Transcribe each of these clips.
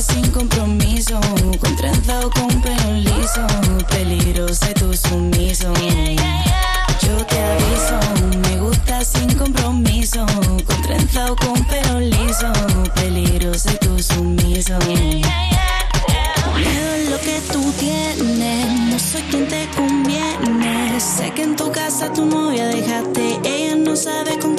sin compromiso, con trenza con pelo liso, peligrosa y tú sumiso. Yo te aviso, me gusta sin compromiso, con trenza con pelo liso, peligrosa y tú sumiso. Miedo lo que tú tienes, no soy quien te conviene. Sé que en tu casa tu novia dejaste, ella no sabe con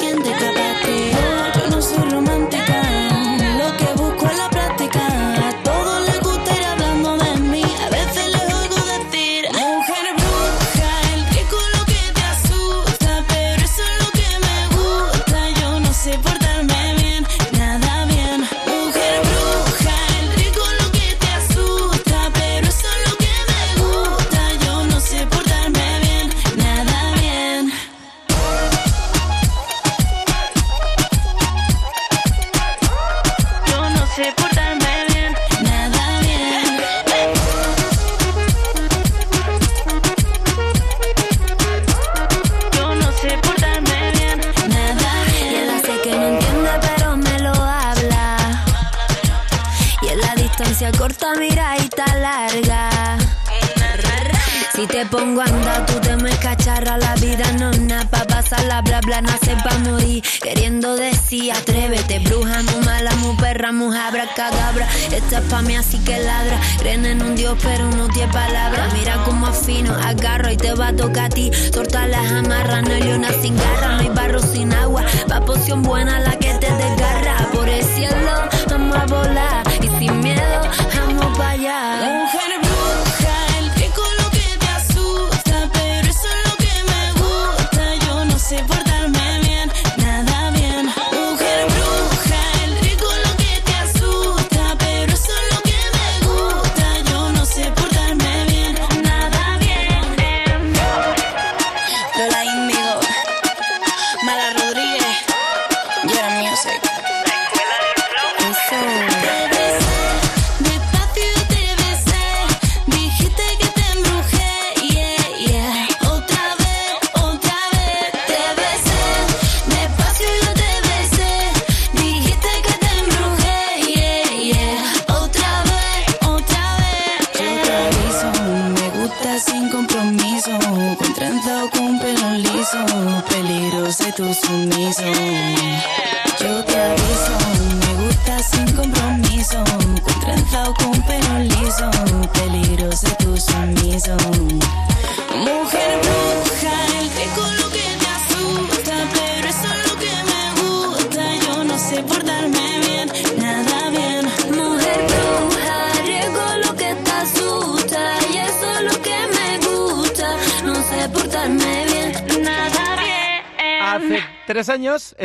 vamos para allá.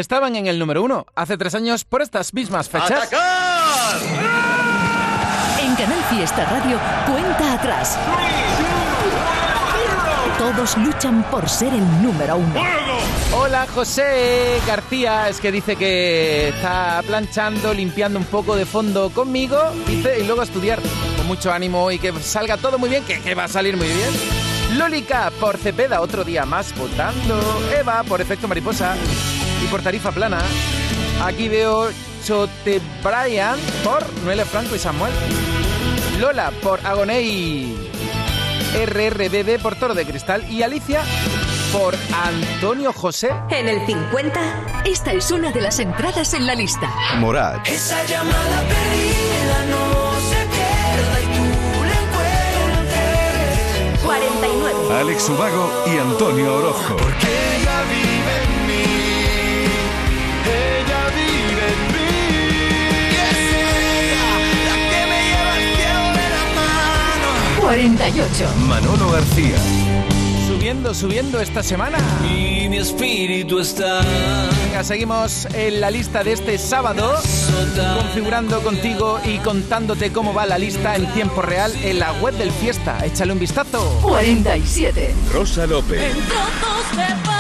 Estaban en el número uno. Hace tres años, por estas mismas fechas. En Canal Fiesta Radio, cuenta atrás. Todos luchan por ser el número uno. Hola, José García. Es que dice que está planchando, limpiando un poco de fondo conmigo. Dice, y luego a estudiar con mucho ánimo y que salga todo muy bien, que, que va a salir muy bien. Lólica por Cepeda, otro día más votando. Eva por Efecto Mariposa y por Tarifa Plana. Aquí veo Chote Brian por Noelia Franco y Samuel. Lola por Agoney. RRBB por Toro de Cristal. Y Alicia por Antonio José. En el 50, esta es una de las entradas en la lista. Morat. Esa llamada perdida no se pierda y tú la encuentres. 49. Alex Ubago y Antonio Orozco. Porque 48. Manolo García. Subiendo, subiendo esta semana. Y mi espíritu está Venga, seguimos en la lista de este sábado, configurando contigo y contándote cómo va la lista en tiempo real en la web del Fiesta. Échale un vistazo. 47. Rosa López. trozos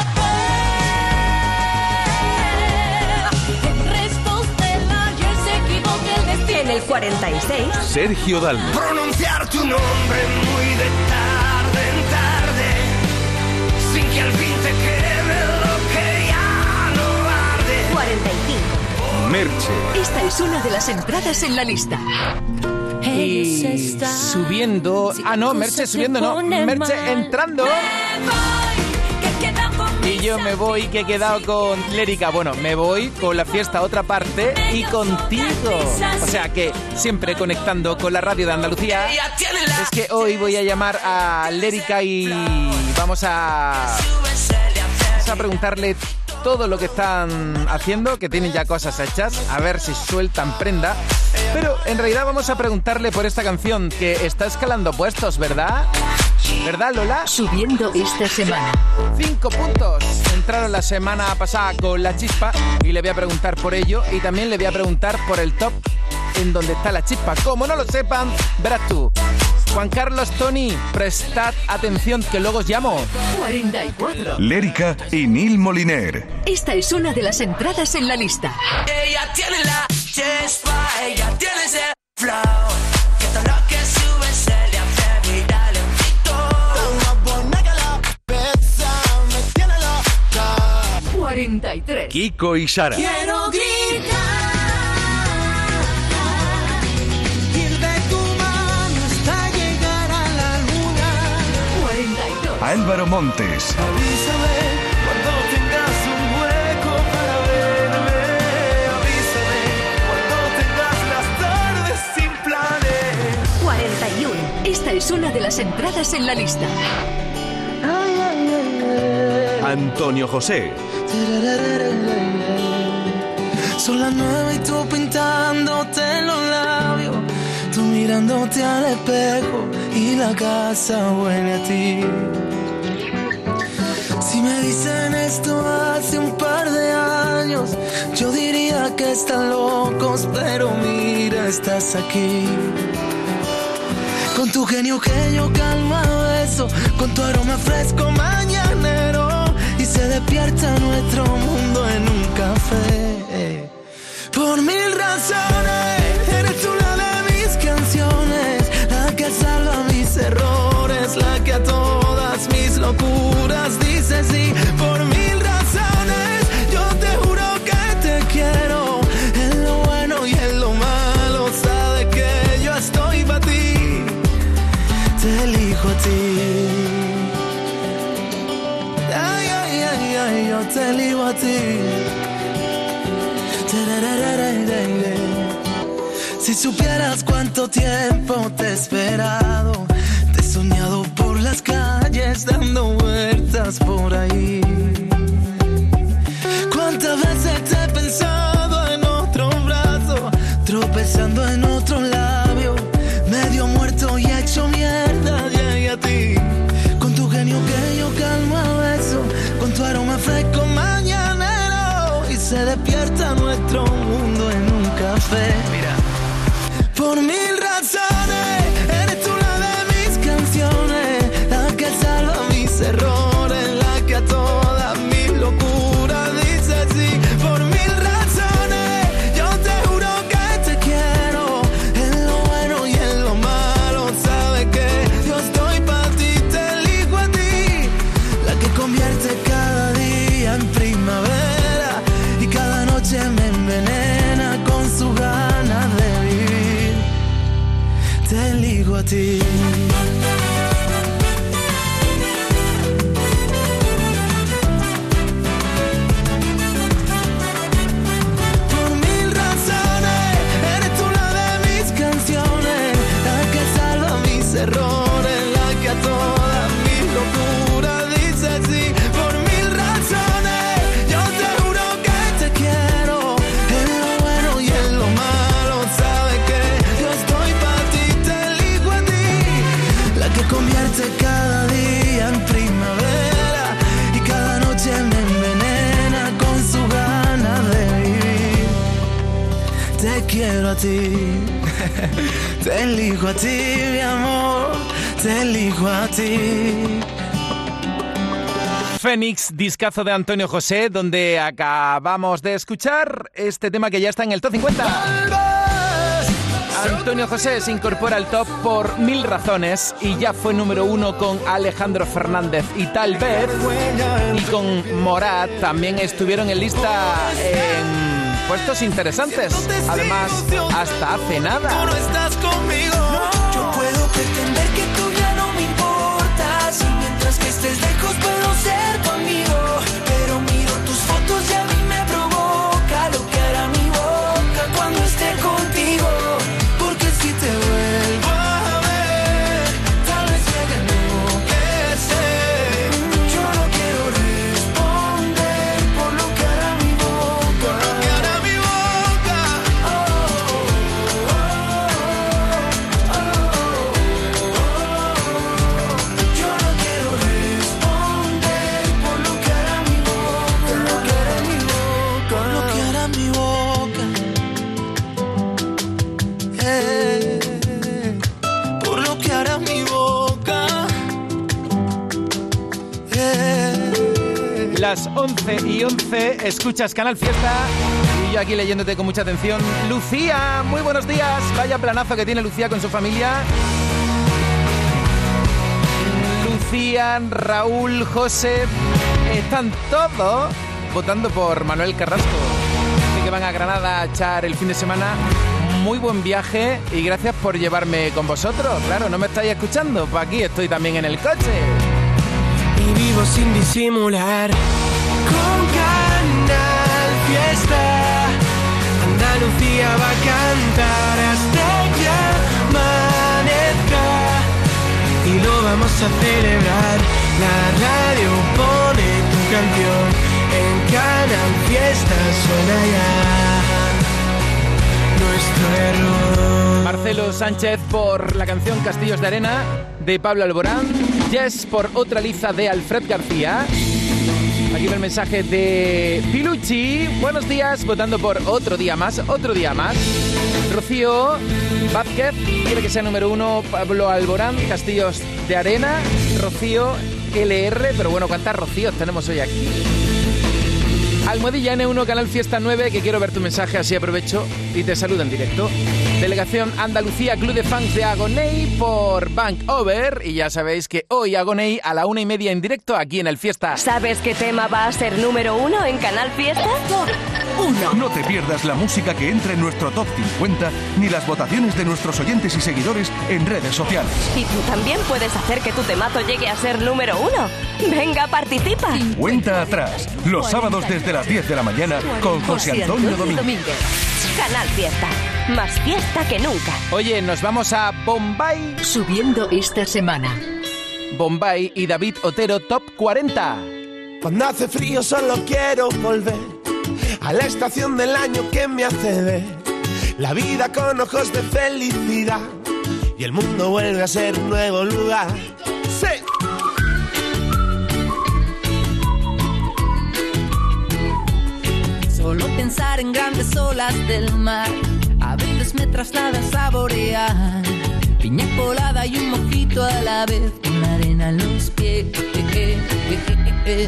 el destino. En el 46. Sergio Dalma. pronunciar tu nombre muy de tarde en tarde, sin que al fin te quede lo que ya no arde. 45. Merche. Esta es una de las entradas en la lista. Y subiendo... Ah, no, Merche subiendo, no. Merche entrando. Y yo me voy, que he quedado con Lérica. Bueno, me voy con la fiesta a otra parte y contigo. O sea que siempre conectando con la radio de Andalucía. Es que hoy voy a llamar a Lérica y vamos a, a preguntarle todo lo que están haciendo, que tienen ya cosas hechas, a ver si sueltan prenda. Pero en realidad vamos a preguntarle por esta canción que está escalando puestos, ¿verdad? ¿Verdad, Lola? Subiendo esta semana. Cinco puntos. Entraron la semana pasada con la chispa y le voy a preguntar por ello y también le voy a preguntar por el top en donde está la chispa. Como no lo sepan, verás tú. Juan Carlos Tony, prestad atención que luego os llamo. 44. Lérica y Neil Moliner. Esta es una de las entradas en la lista. Ella tiene la chispa, ella tiene ese flow. 43. Kiko y Sara. Quiero gritar. Ir de tu mano hasta llegar a la luna. 42. Álvaro Montes. Avísame cuando tengas un hueco para verme. Avísame cuando tengas las tardes sin planes. 41. Esta es una de las entradas en la lista. Antonio José. Son las nueve y tú pintándote los labios, tú mirándote al espejo y la casa huele a ti. Si me dicen esto hace un par de años, yo diría que están locos, pero mira, estás aquí. Con tu genio que yo calma beso, con tu aroma fresco mañanero se despierta nuestro mundo en un café. Por mil razones, quiero a ti, te elijo a ti, mi amor, te elijo a ti. Fénix, discazo de Antonio José, donde acabamos de escuchar este tema que ya está en el top 50. Antonio José se incorpora al top por mil razones y ya fue número uno con Alejandro Fernández y tal vez y con Morat también estuvieron en lista en puestos interesantes. Además, hasta hace Tú nada. no estás conmigo. Las 11 y 11, escuchas Canal Fiesta. Y yo aquí leyéndote con mucha atención. Lucía, muy buenos días. Vaya planazo que tiene Lucía con su familia. Lucía, Raúl, José, están todos votando por Manuel Carrasco. Así que van a Granada a echar el fin de semana. Muy buen viaje y gracias por llevarme con vosotros. Claro, no me estáis escuchando, pues aquí estoy también en el coche. y vivo sin disimular. Canal Fiesta, Andalucía va a cantar hasta que amanezca. Y lo vamos a celebrar. La radio pone tu canción. En Canal Fiesta suena ya nuestro error. Marcelo Sánchez por la canción Castillos de Arena de Pablo Alborán. Jess por otra liza de Alfred García. Aquí va el mensaje de Pilucci. Buenos días, votando por otro día más, otro día más. Rocío Vázquez quiere que sea número uno Pablo Alborán, Castillos de Arena. Rocío LR, pero bueno, ¿cuántas Rocíos tenemos hoy aquí? Almohadilla N1, Canal Fiesta 9, que quiero ver tu mensaje, así aprovecho y te saludo en directo. Delegación Andalucía, Club de Fans de Agoney por Bank Over. Y ya sabéis que hoy Agoney a la una y media en directo aquí en el Fiesta. ¿Sabes qué tema va a ser número uno en Canal Fiesta? No te pierdas la música que entra en nuestro top 50 ni las votaciones de nuestros oyentes y seguidores en redes sociales. Y tú también puedes hacer que tu temazo llegue a ser número uno. Venga, participa. Cuenta atrás, los sábados desde las 10 de la mañana con José Antonio Domínguez. Canal Fiesta. Más fiesta que nunca. Oye, nos vamos a Bombay. Subiendo esta semana. Bombay y David Otero Top 40. Cuando hace frío solo quiero volver a la estación del año que me hace ver la vida con ojos de felicidad y el mundo vuelve a ser un nuevo lugar. Sí. Solo pensar en grandes olas del mar a veces me traslada a saborear piña colada y un mojito a la vez con arena en los pies.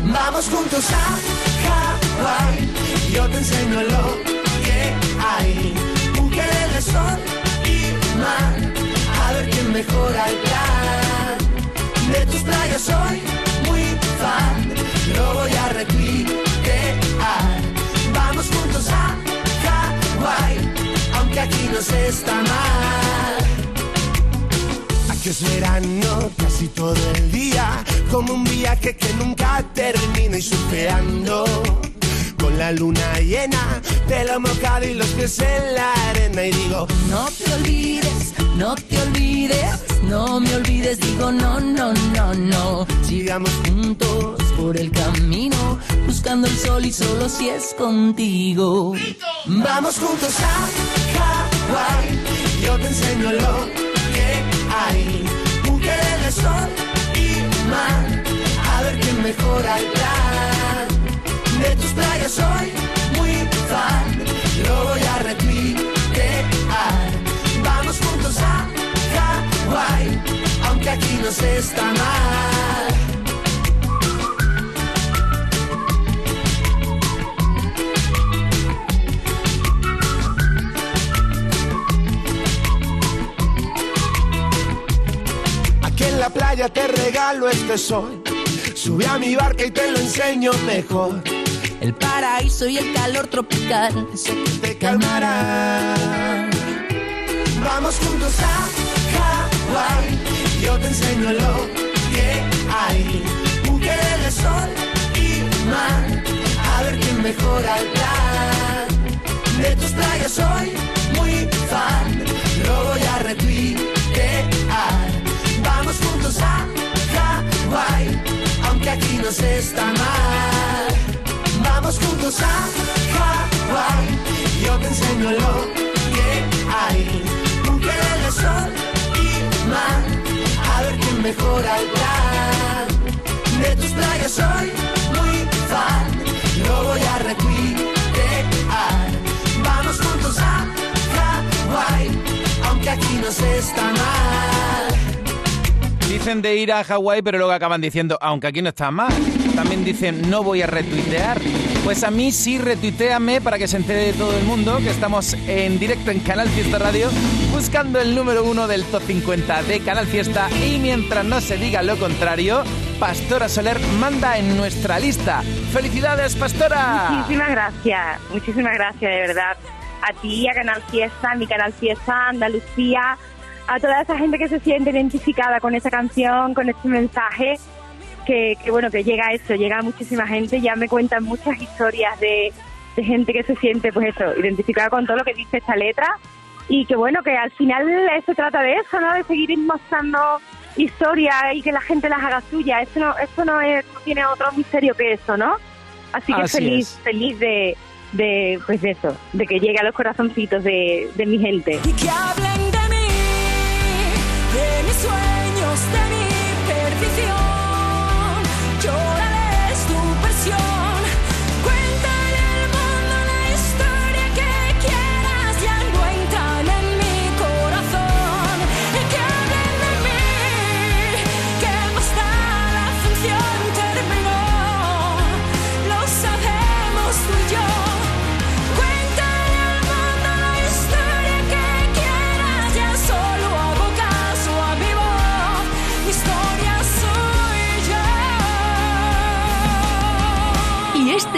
Vamos juntos a Yo te enseño lo que hay. De sol y mar, a ver quién mejora el plan. De tus playas soy muy fan, lo voy a replicar. Vamos juntos a Hawái, aunque aquí no se está mal. Aquí es verano casi todo el día, como un viaje que nunca termina y surfeando. La luna llena, pelo mojado y los pies en la arena y digo, No te olvides, no te olvides, no me olvides, digo no, no, no, no. sigamos Juntos por el camino, buscando el sol y solo si es contigo. Vamos juntos a Hawái, yo te enseño lo que hay. Un de sol y mar, a ver quién mejora el. De tus playas soy muy fan, lo voy a replicar. Vamos juntos a Hawái, aunque aquí no se está mal. Aquí en la playa te regalo este sol. Sube a mi barca y te lo enseño mejor. El paraíso y el calor tropical. Que te calmará. Vamos juntos a Hawái, yo te enseño lo que hay. Un de sol y mar, a ver quién mejora el plan. De tus playas soy muy fan, lo voy a retuitear. Vamos juntos a Hawái, aunque aquí no se está mal. Vamos juntos a Hawái, yo te enseño lo que hay. Un de sol y mar, a ver quién mejora el plan. De tus playas soy muy fan, lo voy a retuitear. Vamos juntos a Hawái, aunque aquí no se está mal. Dicen de ir a Hawái, pero luego acaban diciendo, aunque aquí no está mal. También dicen, no voy a retuitear. Pues a mí sí, retuiteame para que se entere todo el mundo que estamos en directo en Canal Fiesta Radio buscando el número uno del top 50 de Canal Fiesta y mientras no se diga lo contrario, Pastora Soler manda en nuestra lista. ¡Felicidades, Pastora! Muchísimas gracias, muchísimas gracias, de verdad. A ti, a Canal Fiesta, a mi Canal Fiesta, Andalucía, a toda esa gente que se siente identificada con esa canción, con este mensaje, que, que bueno, que llega a eso, llega a muchísima gente. Ya me cuentan muchas historias de, de gente que se siente, pues eso, identificada con todo lo que dice esta letra. Y que bueno, que al final se trata de eso, ¿no? De seguir mostrando historias y que la gente las haga suya. Eso no, eso no, es, no tiene otro misterio que eso, ¿no? Así que Así feliz, es. feliz de, de, pues de eso, de que llegue a los corazoncitos de, de mi gente. Y que hablen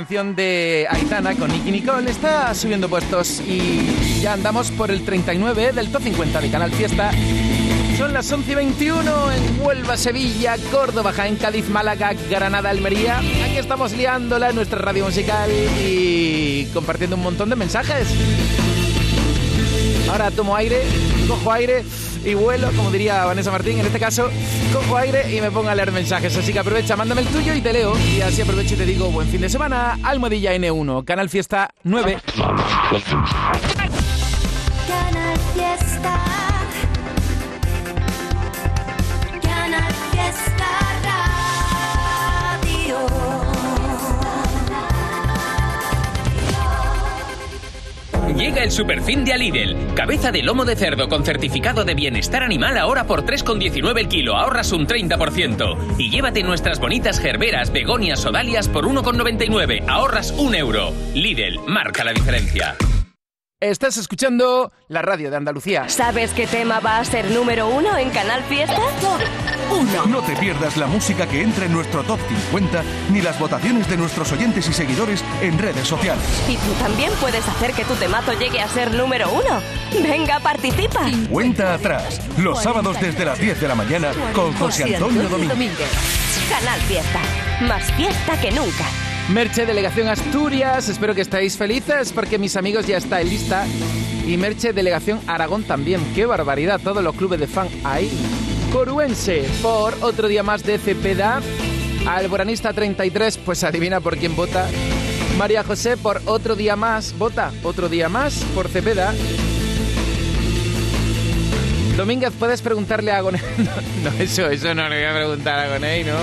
canción de Aitana con Nicky Nicole está subiendo puestos y ya andamos por el 39 del top 50 de Canal Fiesta. Son las 11 y 21 en Huelva, Sevilla, Córdoba, Jaén, Cádiz, Málaga, Granada, Almería. Aquí estamos liándola en nuestra radio musical y compartiendo un montón de mensajes. Ahora tomo aire, cojo aire y vuelo, como diría Vanessa Martín, en este caso, cojo aire y me pongo a leer mensajes. Así que aprovecha, mándame el tuyo y te leo. Y así aprovecho y te digo buen fin de semana. Almohadilla N1, Canal Fiesta 9. Llega el superfin de Lidl. Cabeza de lomo de cerdo con certificado de bienestar animal ahora por 3,19 el kilo. Ahorras un 30%. Y llévate nuestras bonitas gerberas, begonias o dalias por 1,99. Ahorras un euro. Lidl, marca la diferencia. Estás escuchando la radio de Andalucía. ¿Sabes qué tema va a ser número uno en Canal Fiesta? No te pierdas la música que entra en nuestro top 50 ni las votaciones de nuestros oyentes y seguidores en redes sociales. Y tú también puedes hacer que tu temazo llegue a ser número uno. Venga, participa. Cuenta atrás, los sábados desde las 10 de la mañana con José Antonio Domínguez. Canal Fiesta. Más fiesta que nunca. Merche, Delegación Asturias, espero que estéis felices porque mis amigos ya está en lista. Y Merche, Delegación Aragón también. ¡Qué barbaridad! Todos los clubes de fan ahí. Coruense, por otro día más de Cepeda. Alboranista 33, pues adivina por quién vota. María José, por otro día más, vota. Otro día más por Cepeda. Domínguez, puedes preguntarle a Gonei. No, no, eso, eso no le voy a preguntar a Gonei, no.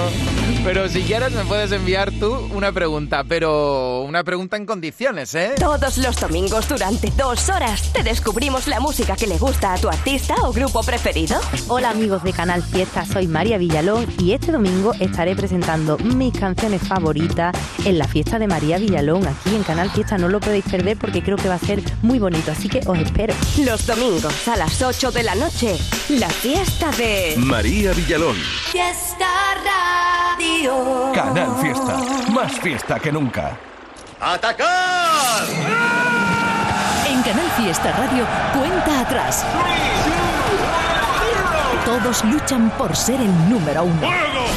Pero si quieres me puedes enviar tú una pregunta, pero una pregunta en condiciones, ¿eh? Todos los domingos durante dos horas te descubrimos la música que le gusta a tu artista o grupo preferido. Hola amigos de Canal Fiesta, soy María Villalón y este domingo estaré presentando mis canciones favoritas en la fiesta de María Villalón aquí en Canal Fiesta. No lo podéis perder porque creo que va a ser muy bonito, así que os espero. Los domingos a las 8 de la noche, la fiesta de... María Villalón. Fiesta Radio. Canal Fiesta. Más fiesta que nunca. ¡Atacar! En Canal Fiesta Radio, cuenta atrás. Todos luchan por ser el número uno.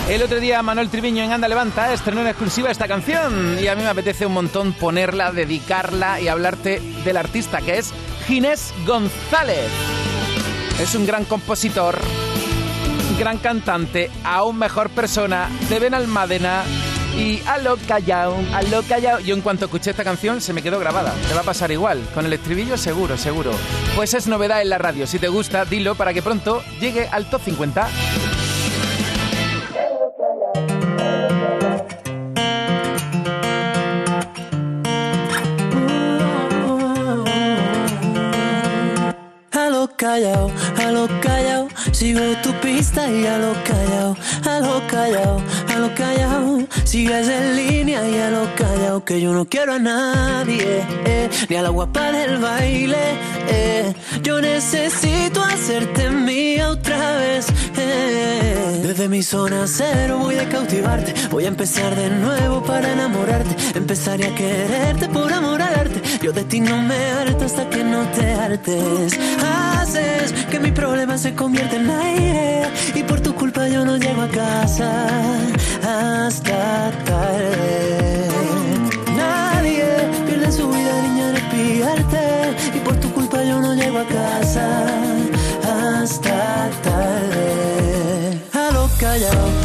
El otro día Manuel Triviño en Anda Levanta estrenó en exclusiva esta canción y a mí me apetece un montón ponerla, dedicarla y hablarte del artista que es Ginés González. Es un gran compositor, gran cantante, aún mejor persona de Benalmádena y a lo callao, a lo callao. Yo en cuanto escuché esta canción se me quedó grabada. Te va a pasar igual, con el estribillo seguro, seguro. Pues es novedad en la radio. Si te gusta, dilo para que pronto llegue al top 50. Sigo tu pista y a lo callao, a lo callao, a lo callao, sigues en línea y a lo callao, que yo no quiero a nadie, eh, ni a la guapa del baile, eh, yo necesito hacerte mía otra vez, eh. desde mi zona cero voy a cautivarte, voy a empezar de nuevo para enamorarte, empezaré a quererte por amor yo de ti no me harto hasta que no te hartes, que mi problema se convierte en aire y por tu culpa yo no llego a casa hasta tarde. Nadie pierde su vida, niña, en espiarte y por tu culpa yo no llego a casa hasta tarde. A lo callado.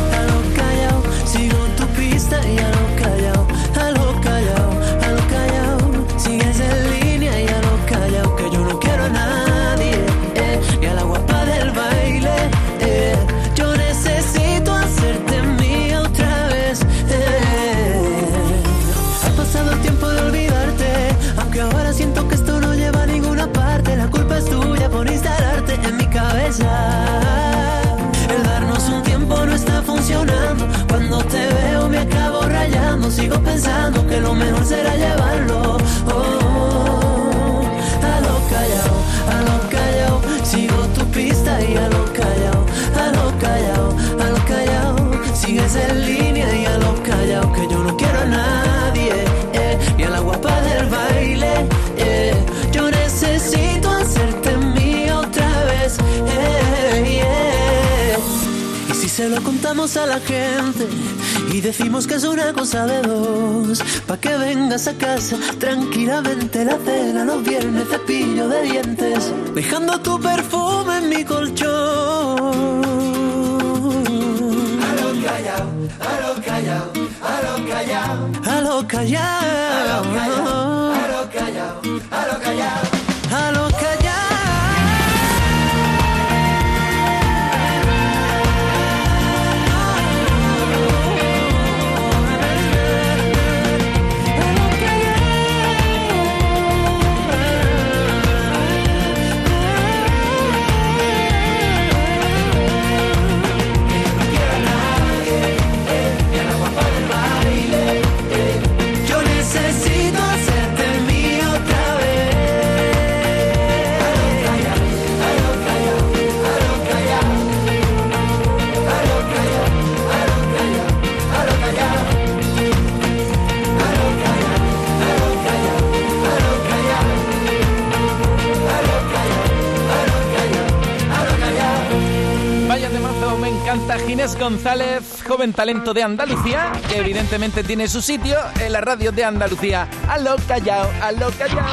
Mejor será llevarlo. Lo contamos a la gente y decimos que es una cosa de dos, pa' que vengas a casa tranquilamente la cena los viernes cepillo de dientes, dejando tu perfume en mi colchón. A lo callao, a lo callao, a lo callao, a lo callao, encanta Ginés González, joven talento de Andalucía, que evidentemente tiene su sitio en la radio de Andalucía. A lo callao, a lo callao.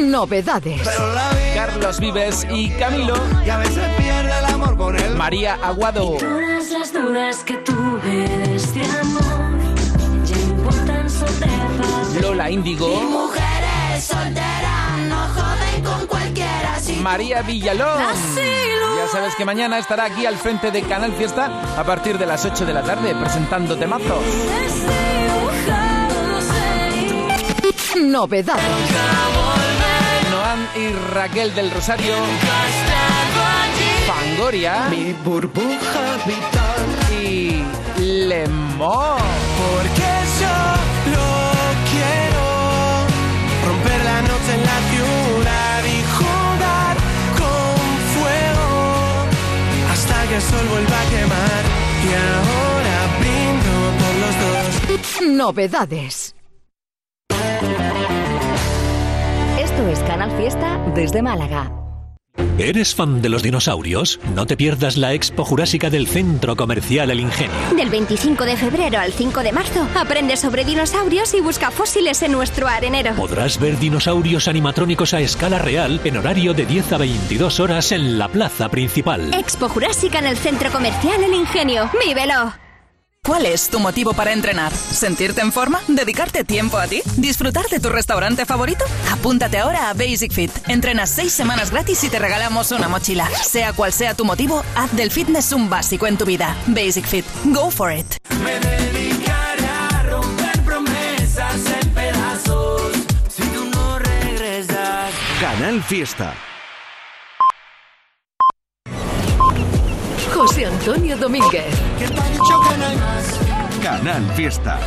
Novedades. Carlos Vives y Camilo. Y a veces pierde el amor con él. María Aguado. Todas las dudas que tuve de este amor ya importan sobre Lola Índigo. Mujeres solteras no joden con cualquiera. Si María Villalón. Ya sabes que mañana estará aquí al frente de Canal Fiesta a partir de las 8 de la tarde presentando temazos. Novedades. Noam y Raquel del Rosario. Fangoria. Mi burbuja vital. Y Lemón. Porque yo en la ciudad y jugar con fuego hasta que el sol vuelva a quemar. Y ahora brindo por los dos. Novedades. Esto es Canal Fiesta desde Málaga. ¿Eres fan de los dinosaurios? No te pierdas la Expo Jurásica del Centro Comercial El Ingenio. Del 25 de febrero al 5 de marzo, aprende sobre dinosaurios y busca fósiles en nuestro arenero. Podrás ver dinosaurios animatrónicos a escala real en horario de 10 a 22 horas en la plaza principal. Expo Jurásica en el Centro Comercial El Ingenio. ¡Vívelo! ¿Cuál es tu motivo para entrenar? ¿Sentirte en forma? ¿Dedicarte tiempo a ti? ¿Disfrutar de tu restaurante favorito? Apúntate ahora a Basic Fit. Entrenas seis semanas gratis y te regalamos una mochila. Sea cual sea tu motivo, haz del fitness un básico en tu vida. Basic Fit. Go for it. Me dedicaré a romper promesas en pedazos si tú no regresas. Canal Fiesta. José Antonio Domínguez. Canal Fiesta.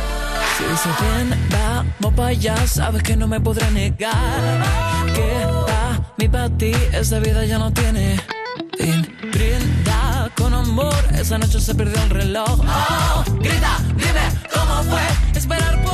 Si dice bien, vamos para allá, sabes que no me podré negar. Que a mí para ti esa vida ya no tiene fin. Brinda con amor, esa noche se perdió el reloj. Oh, grita, dime cómo fue esperar por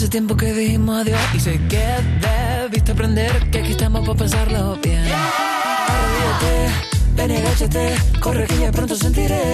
Hace tiempo que dijimos adiós y sé que debiste aprender que aquí estamos para pasarlo bien. Arrodíllate, ven y agáchate, corre que ya pronto sentiré.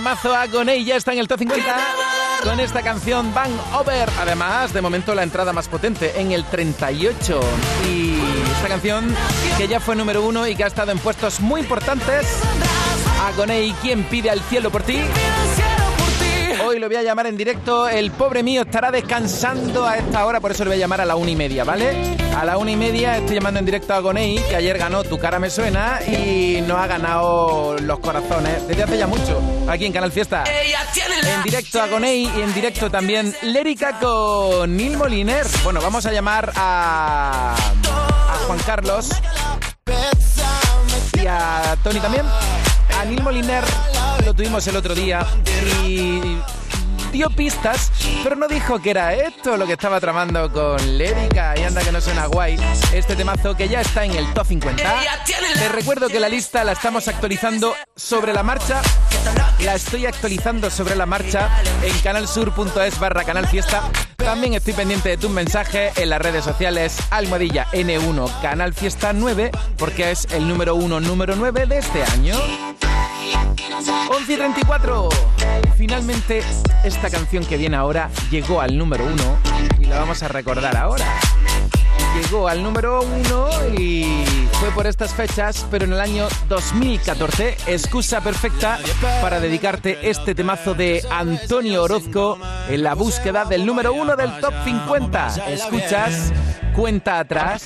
Temazo Agoney ya está en el top 50 con esta canción Bang Over. Además, de momento la entrada más potente en el 38. Y esta canción que ya fue número uno y que ha estado en puestos muy importantes. Agoney, ¿quién pide al cielo por ti? Hoy lo voy a llamar en directo. El pobre mío estará descansando a esta hora, por eso lo voy a llamar a la una y media, ¿vale? A la una y media estoy llamando en directo a Gonei, que ayer ganó Tu cara me suena y no ha ganado los corazones desde hace ya mucho, aquí en Canal Fiesta. En directo a Gonei y en directo también Lérica con Neil Moliner. Bueno, vamos a llamar a, a Juan Carlos y a Tony también. A Neil Moliner lo tuvimos el otro día y dio pistas, pero no dijo que era esto lo que estaba tramando con Lérica. Y anda que no suena guay. Este temazo que ya está en el top 50. Te recuerdo que la lista la estamos actualizando sobre la marcha. La estoy actualizando sobre la marcha en canalsur.es barra canal fiesta. También estoy pendiente de tu mensaje en las redes sociales Almohadilla N1 Canal Fiesta 9 porque es el número 1, número 9 de este año. 11 y 34. Finalmente, esta canción que viene ahora llegó al número 1 y la vamos a recordar ahora. Llegó al número 1 y fue por estas fechas, pero en el año 2014, excusa perfecta para dedicarte este temazo de Antonio Orozco en la búsqueda del número 1 del top 50. Escuchas, cuenta atrás.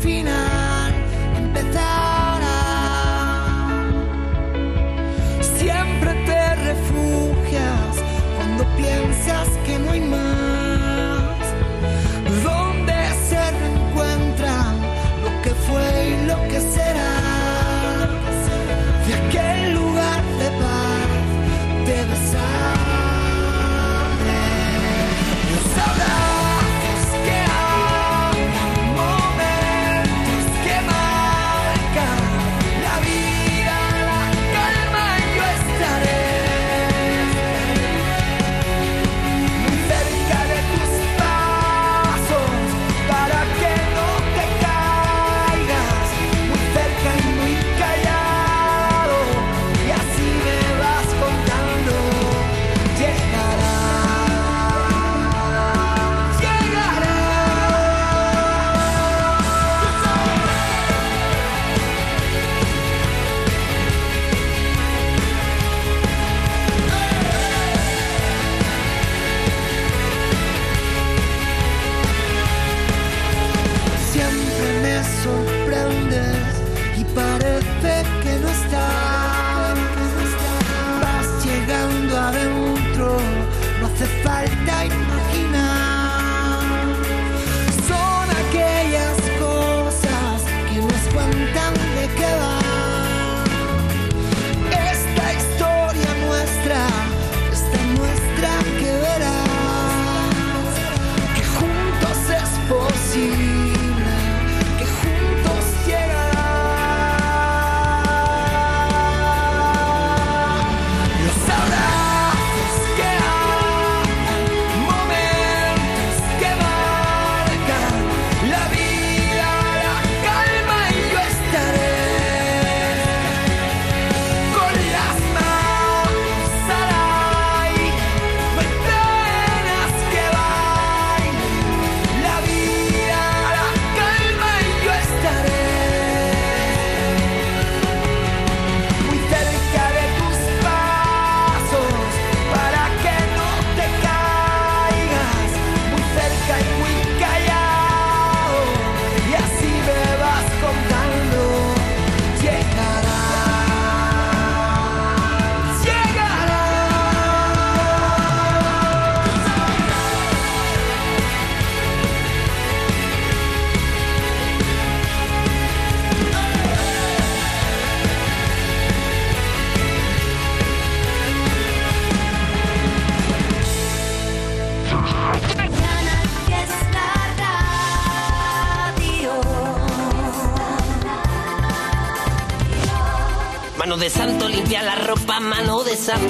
final empezará. Siempre te refugias cuando piensas que no hay más.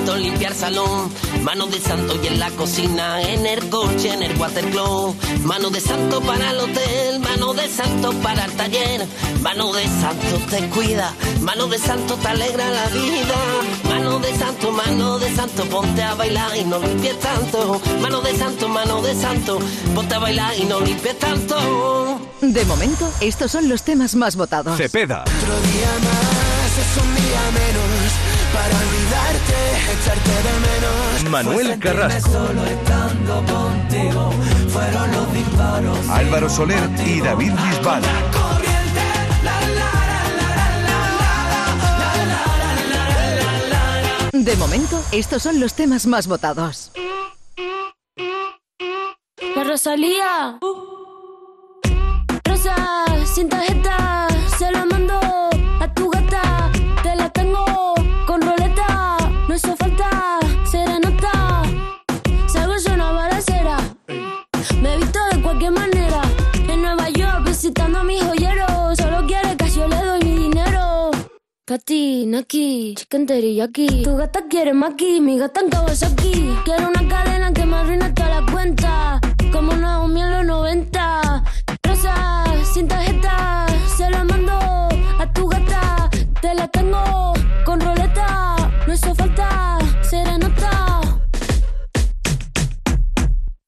Santo limpiar salón, mano de santo y en la cocina, en el coche, en el watercloak, mano de santo para el hotel, mano de santo para el taller, mano de santo te cuida, mano de santo te alegra la vida, mano de santo, mano de santo, ponte a bailar y no limpies tanto, mano de santo, mano de santo, ponte a bailar y no limpies tanto. De momento, estos son los temas más votados. Cepeda. Otro día más es un día menos para olvidarte, echarte de menos. Manuel Carrasco. solo estando contigo. Fueron los disparos. Álvaro Soler y David Bisbal. De momento, estos son los temas más votados. La Rosalía. Rosa, sin tarjeta, se la mando a tu Katy, Naki, chicken teriyaki. Tu gata quiere maki, mi gata en Kawasaki. Quiero una cadena que me arruine toda la cuenta. Como Naomi en los 90.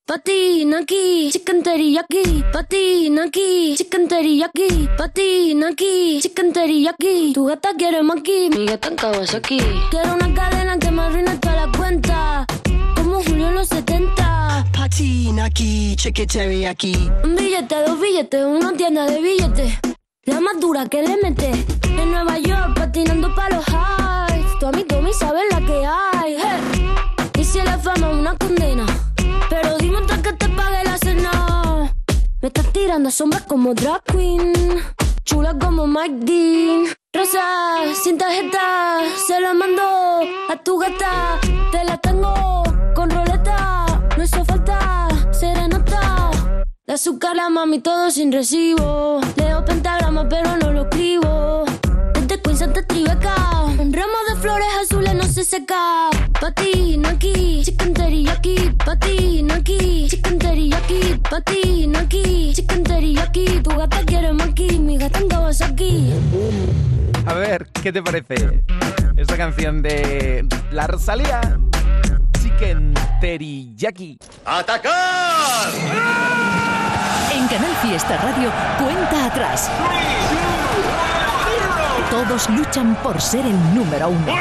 Patina aquí, chicken teriyaki. Patina aquí, chicken teriyaki. Patina aquí, chicken teriyaki. Tu gata quiere maki, mi gata en Kawasaki. Quiero una cadena que me arruine toda la cuenta. Como Julio en los 70. Patina aquí, cheque aquí. Un billete, dos billetes, una tienda de billetes. La más dura que le mete. En Nueva York, patinando pa' los highs. Tu amigo Tommy sabe la que hay. hey. Y si la fama una condena. Que te pague la cena. Me estás tirando sombras como drag queen. Chula como Mike Dean. Rosa, sin tarjeta, se la mando a tu gata. Te la tengo con roleta. No hizo falta serenata. De azúcar la mami todo sin recibo. Leo pentagrama pero no lo escribo. Desde Queens hasta Tribeca. Un ramo de flores azules no se seca. Patina aquí, chicken teriyaki. Patina aquí, chicken teriyaki. Aquí, chicken teriyaki. Tu gata quiere maki, mi gata en Kawasaki. A ver, ¿qué te parece esta canción de La Rosalía? Chicken Teriyaki. ¡Atacar! En Canal Fiesta Radio, cuenta atrás. Todos luchan por ser el número uno.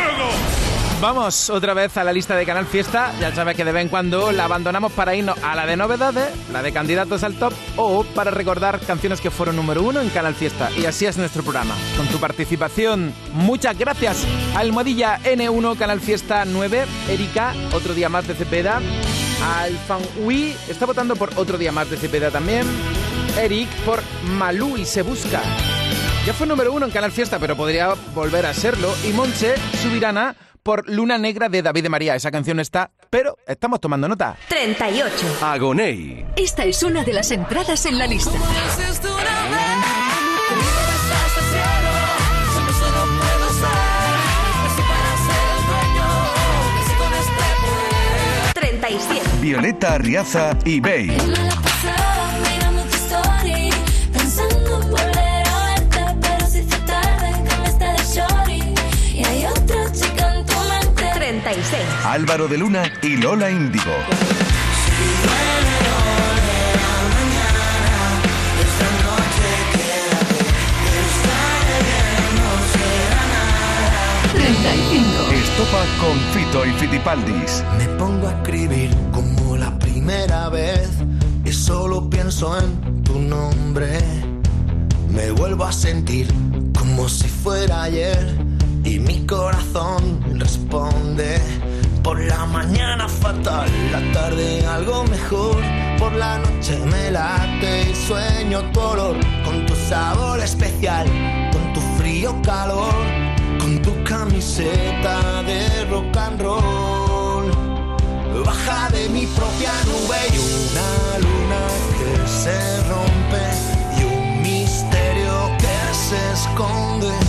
Vamos otra vez a la lista de Canal Fiesta. Ya sabes que de vez en cuando la abandonamos para irnos a la de novedades, la de candidatos al top, o para recordar canciones que fueron número uno en Canal Fiesta. Y así es nuestro programa. Con tu participación, muchas gracias. Almohadilla N1 Canal Fiesta 9, Erika, otro día más de Cepeda. Alfan Wii está votando por otro día más de Cepeda también. Eric por Malú y se busca. Ya fue número uno en Canal Fiesta, pero podría volver a serlo. Y Monche Subirana por Luna Negra de David de María. Esa canción está, pero estamos tomando nota. 38. Agoney. Esta es una de las entradas en la lista. este 37. Violeta Arriaza y Bey. Álvaro de Luna y Lola Índigo. Estopa con Fito y Fitipaldis. Me pongo a escribir como la primera vez y solo pienso en tu nombre. Me vuelvo a sentir como si fuera ayer y mi corazón responde. Por la mañana fatal, la tarde algo mejor. Por la noche me late y sueño tu olor con tu sabor especial, con tu frío calor, con tu camiseta de rock and roll. Baja de mi propia nube y una luna que se rompe y un misterio que se esconde.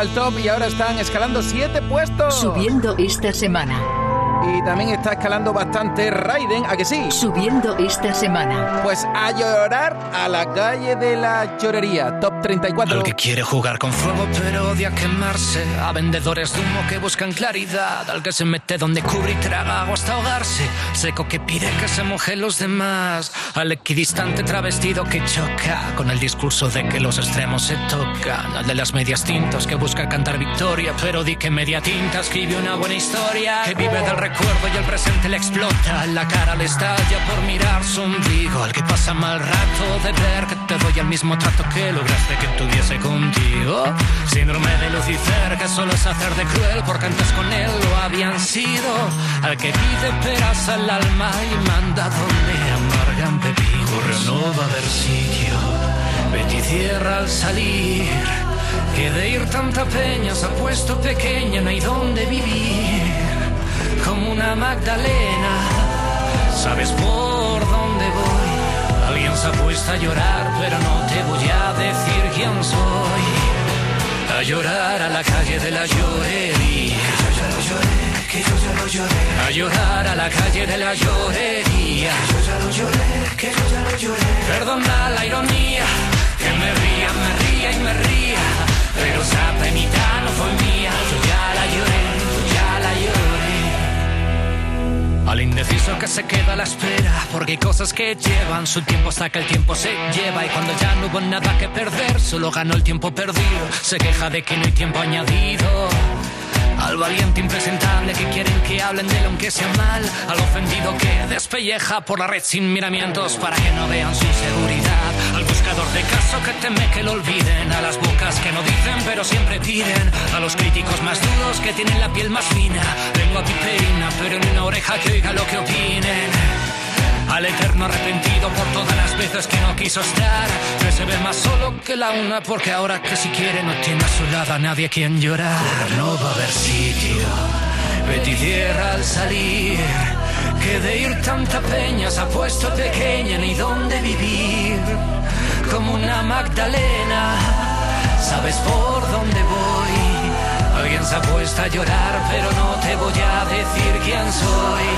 Al top y ahora están escalando siete puestos. Subiendo esta semana. Y también está escalando bastante Raiden, ¿a que sí? Subiendo esta semana. Pues a llorar a la calle de la llorería, top 34. Al que quiere jugar con fuego pero odia quemarse. A vendedores de humo que buscan claridad. Al que se mete donde cubre y traga agua hasta ahogarse. Seco que pide que se mojen los demás. Al equidistante travestido que choca con el discurso de que los extremos se tocan. Al de las medias tintas que busca cantar victoria. Pero di que media tinta escribe una buena historia. Que vive del recuerdo y el presente le explota. La cara le estalla por mirar su ombligo. Al que pasa mal rato de ver que te doy el mismo trato que lograste que tuviese contigo. Síndrome de Lucifer que solo es hacer de cruel porque antes con él lo habían sido. Al que pide peras al alma y manda donde amargan pepinos. No va a haber sitio. Betty cierra al salir. Que de ir tanta peña se ha puesto pequeña, no hay donde vivir. Como una Magdalena, sabes por dónde voy. Alguien se ha puesto a llorar, pero no te voy a decir quién soy. A llorar a la calle de la llorería. Que yo ya lo lloré, que yo ya lo lloré. A llorar a la calle de la llorería. Que yo ya lo lloré, que yo ya lo lloré. Perdona la ironía, que me ría, me ría y me ría. Pero esa penita no fue mía, yo ya la lloré, Al indeciso que se queda a la espera, porque hay cosas que llevan. Su tiempo hasta que el tiempo se lleva y cuando ya no hubo nada que perder, solo ganó el tiempo perdido, se queja de que no hay tiempo añadido. Al valiente impresentable que quieren que hablen de él aunque sea mal, al ofendido que despelleja por la red sin miramientos para que no vean su inseguridad, de caso que teme que lo olviden, a las bocas que no dicen pero siempre piden, a los críticos más duros que tienen la piel más fina, lengua piperina pero en una oreja que oiga lo que opinen. Al eterno arrepentido por todas las veces que no quiso estar, que se ve más solo que la una porque ahora que si quiere no tiene a su lado a nadie quien llorar. No va a haber sitio, Betty cierra al salir, que de ir tanta peña se ha puesto pequeña ni dónde vivir, como una Magdalena, sabes por dónde voy. Alguien se ha puesto a llorar, pero no te voy a decir quién soy.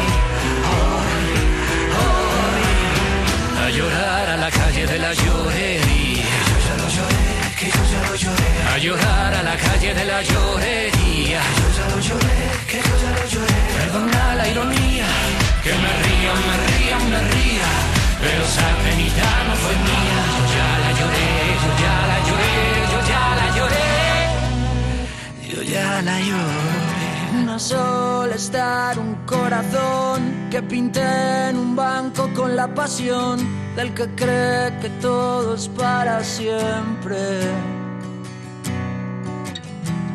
Hoy, hoy, a llorar a la calle de la llorería. Que yo ya lo lloré, que yo ya lo lloré. A llorar a la calle de la llorería. Que yo ya lo lloré, que yo ya lo lloré. Perdona la ironía, que me ría, me ría, me ría. Pero esa penita no fue mía. Yo ya la lloré, yo ya la lloré, yo ya la lloré. Yo ya la lloré. Una sola estar, un corazón que pinté en un banco con la pasión del que cree que todo es para siempre.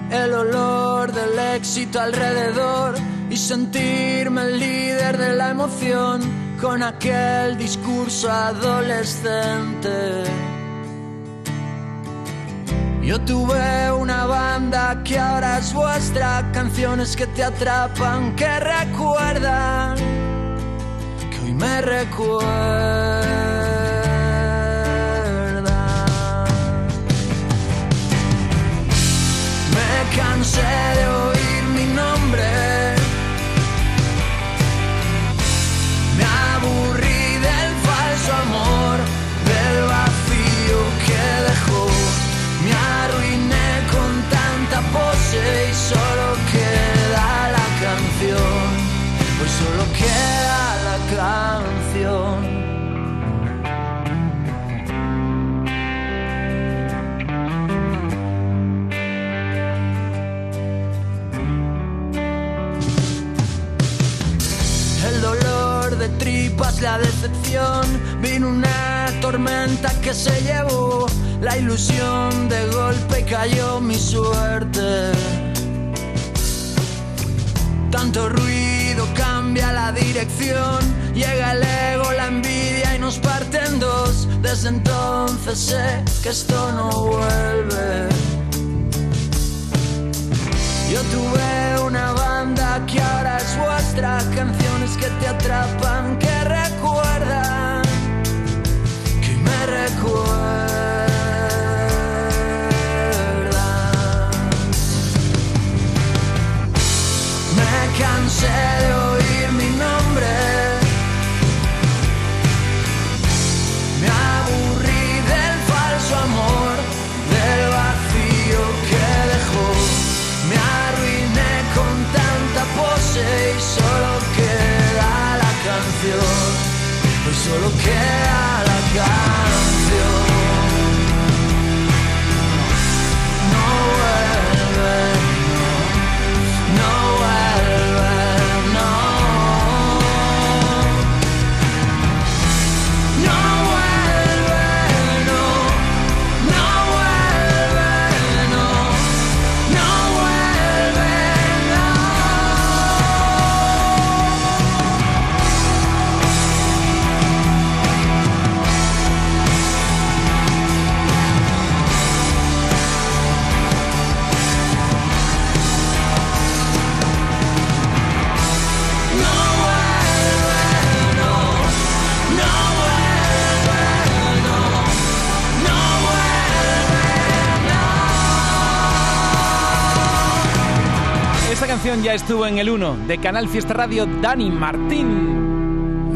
El olor del éxito alrededor y sentirme el líder de la emoción con aquel discurso adolescente. Yo tuve una banda que ahora es vuestra, canciones que te atrapan, que recuerdan, que hoy me recuerdan. Me cansé de dirección. Vino una tormenta que se llevó la ilusión. De golpe cayó mi suerte. Tanto ruido cambia la dirección. Llega el ego, la envidia y nos parte en dos. Desde entonces sé que esto no vuelve. Yo tuve una banda que ahora es vuestra, canciones que te atrapan, que de oír mi nombre. Me aburrí del falso amor, del vacío que dejó. Me arruiné con tanta pose y solo queda la canción. Pues solo queda Esta canción ya estuvo en el 1 de Canal Fiesta Radio Dani Martín.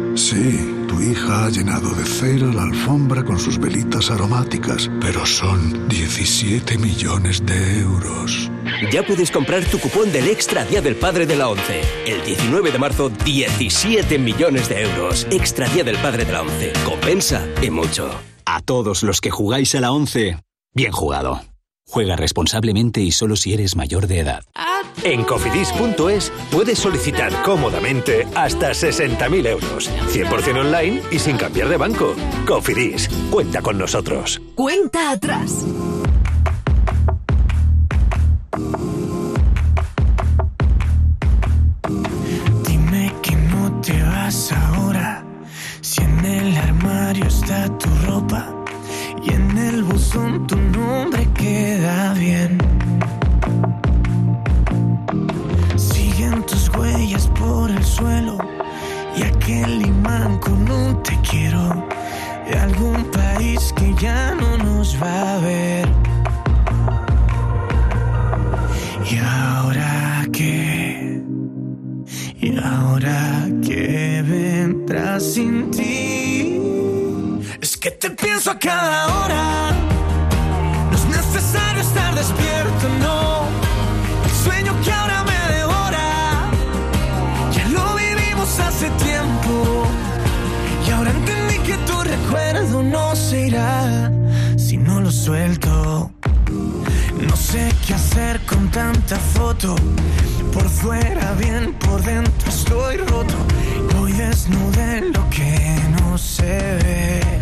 Sí, tu hija ha llenado de cera la alfombra con sus velitas aromáticas, pero son 17 millones de euros. Ya puedes comprar tu cupón del Extra Día del Padre de la ONCE. El 19 de marzo, 17 millones de euros. Extra Día del Padre de la ONCE. Compensa y mucho. A todos los que jugáis a la 11, bien jugado. Juega responsablemente y solo si eres mayor de edad. En cofidis.es puedes solicitar cómodamente hasta 60.000 euros. 100% online y sin cambiar de banco. Cofidis, cuenta con nosotros. Cuenta atrás. Dime que no te vas ahora. Si en el armario está tu ropa y en el buzón tu nombre queda bien. Siguen tus huellas por el suelo y aquel imán con un te quiero de algún país que ya no nos va a ver. ¿Y ahora qué? ¿Y ahora qué vendrá sin ti? Que te pienso a cada hora. No es necesario estar despierto, no. El sueño que ahora me devora. Ya lo vivimos hace tiempo. Y ahora entendí que tu recuerdo no se irá si no lo suelto. No sé qué hacer con tanta foto. Por fuera bien, por dentro estoy roto. Voy desnudo en lo que no se ve.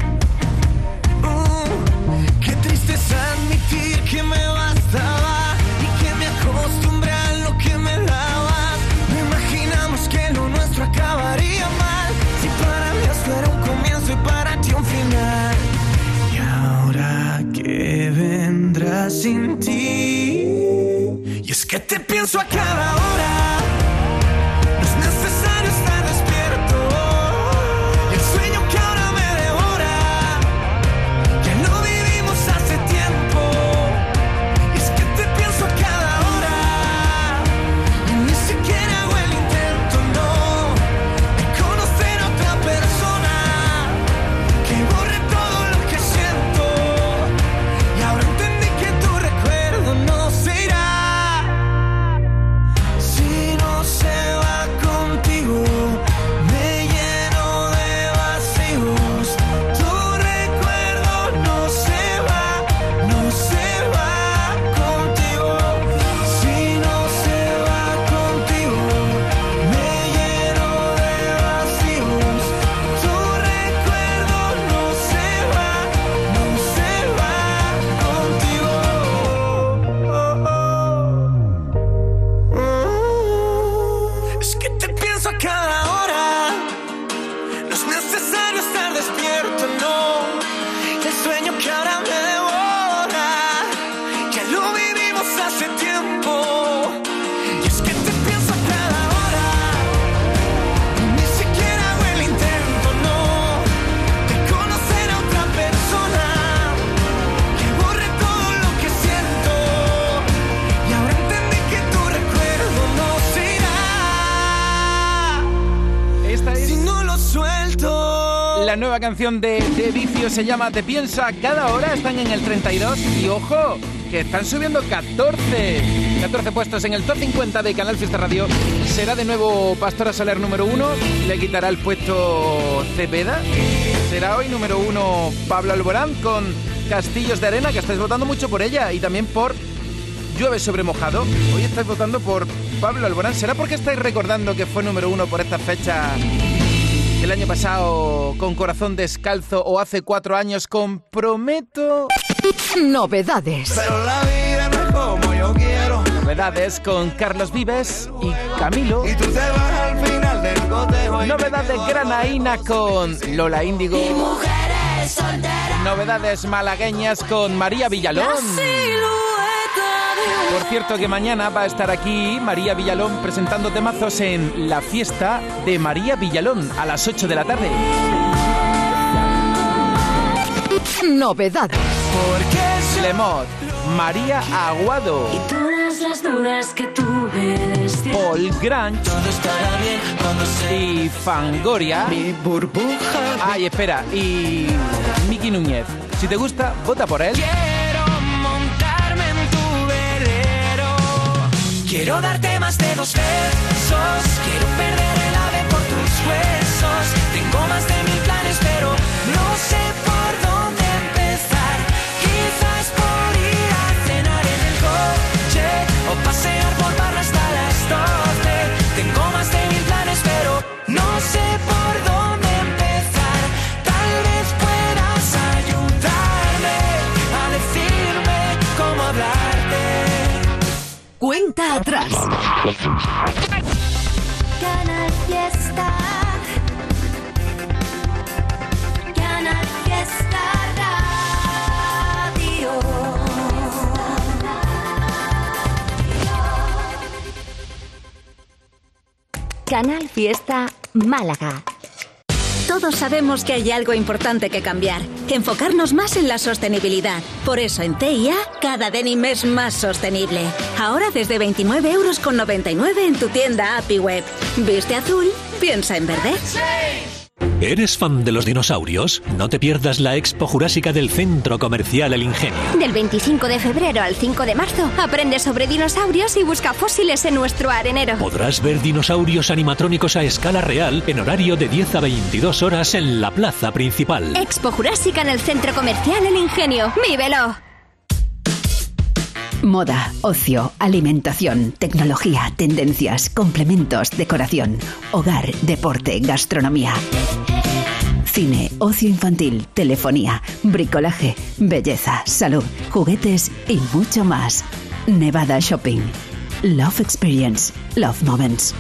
Qué triste es admitir que me bastaba y que me acostumbré a lo que me dabas. No imaginamos que lo nuestro acabaría mal. Si para mí esto era un comienzo y para ti un final. Y ahora que vendrá sin ti. Y es que te pienso a cada hora. Nueva canción de, Vicio, se llama Te piensa cada hora, están en el 32 y ojo, que están subiendo 14. 14 puestos en el top 50 de Canal Fiesta Radio. Será de nuevo Pastora Soler número 1, le quitará el puesto Cepeda. Será hoy número 1 Pablo Alborán con Castillos de Arena, que estáis votando mucho por ella y también por Llueve sobre mojado. Hoy estáis votando por Pablo Alborán. ¿Será porque estáis recordando que fue número uno por esta fecha el año pasado con Corazón Descalzo o hace cuatro años con Prometo? Novedades. Pero la vida no es como yo quiero. Novedades con Carlos Vives y Camilo. Y tú te vas al final del cotejo. Novedades quedo Granaína con Lola Índigo. Mujeres solteras. Novedades malagueñas con María Villalón. Por cierto que mañana va a estar aquí María Villalón presentando temazos en la fiesta de María Villalón a las 8 de la tarde. Novedades. Lemot, María Aguado, Todas las dudas que tuve desde Paul Granch Todo estará bien cuando se y Fangoria. mi burbuja. Ay, espera, y Miki Núñez. Si te gusta, vota por él. Quiero Quiero darte más de dos besos. Quiero perder sabemos que hay algo importante que cambiar, enfocarnos más en la sostenibilidad. Por eso en TIA, cada denim es más sostenible. Ahora desde 29 euros con 99 en tu tienda API Web. ¿Viste azul? Piensa en verde. ¿Eres fan de los dinosaurios? No te pierdas la Expo Jurásica del Centro Comercial El Ingenio. Del 25 de febrero al 5 de marzo, aprende sobre dinosaurios y busca fósiles en nuestro arenero. Podrás ver dinosaurios animatrónicos a escala real en horario de 10 a 22 horas en la plaza principal. Expo Jurásica en el Centro Comercial El Ingenio. ¡Vívelo! Moda, ocio, alimentación, tecnología, tendencias, complementos, decoración, hogar, deporte, gastronomía. Cine, ocio infantil, telefonía, bricolaje, belleza, salud, juguetes y mucho más. Nevada Shopping. Love Experience. Love Moments.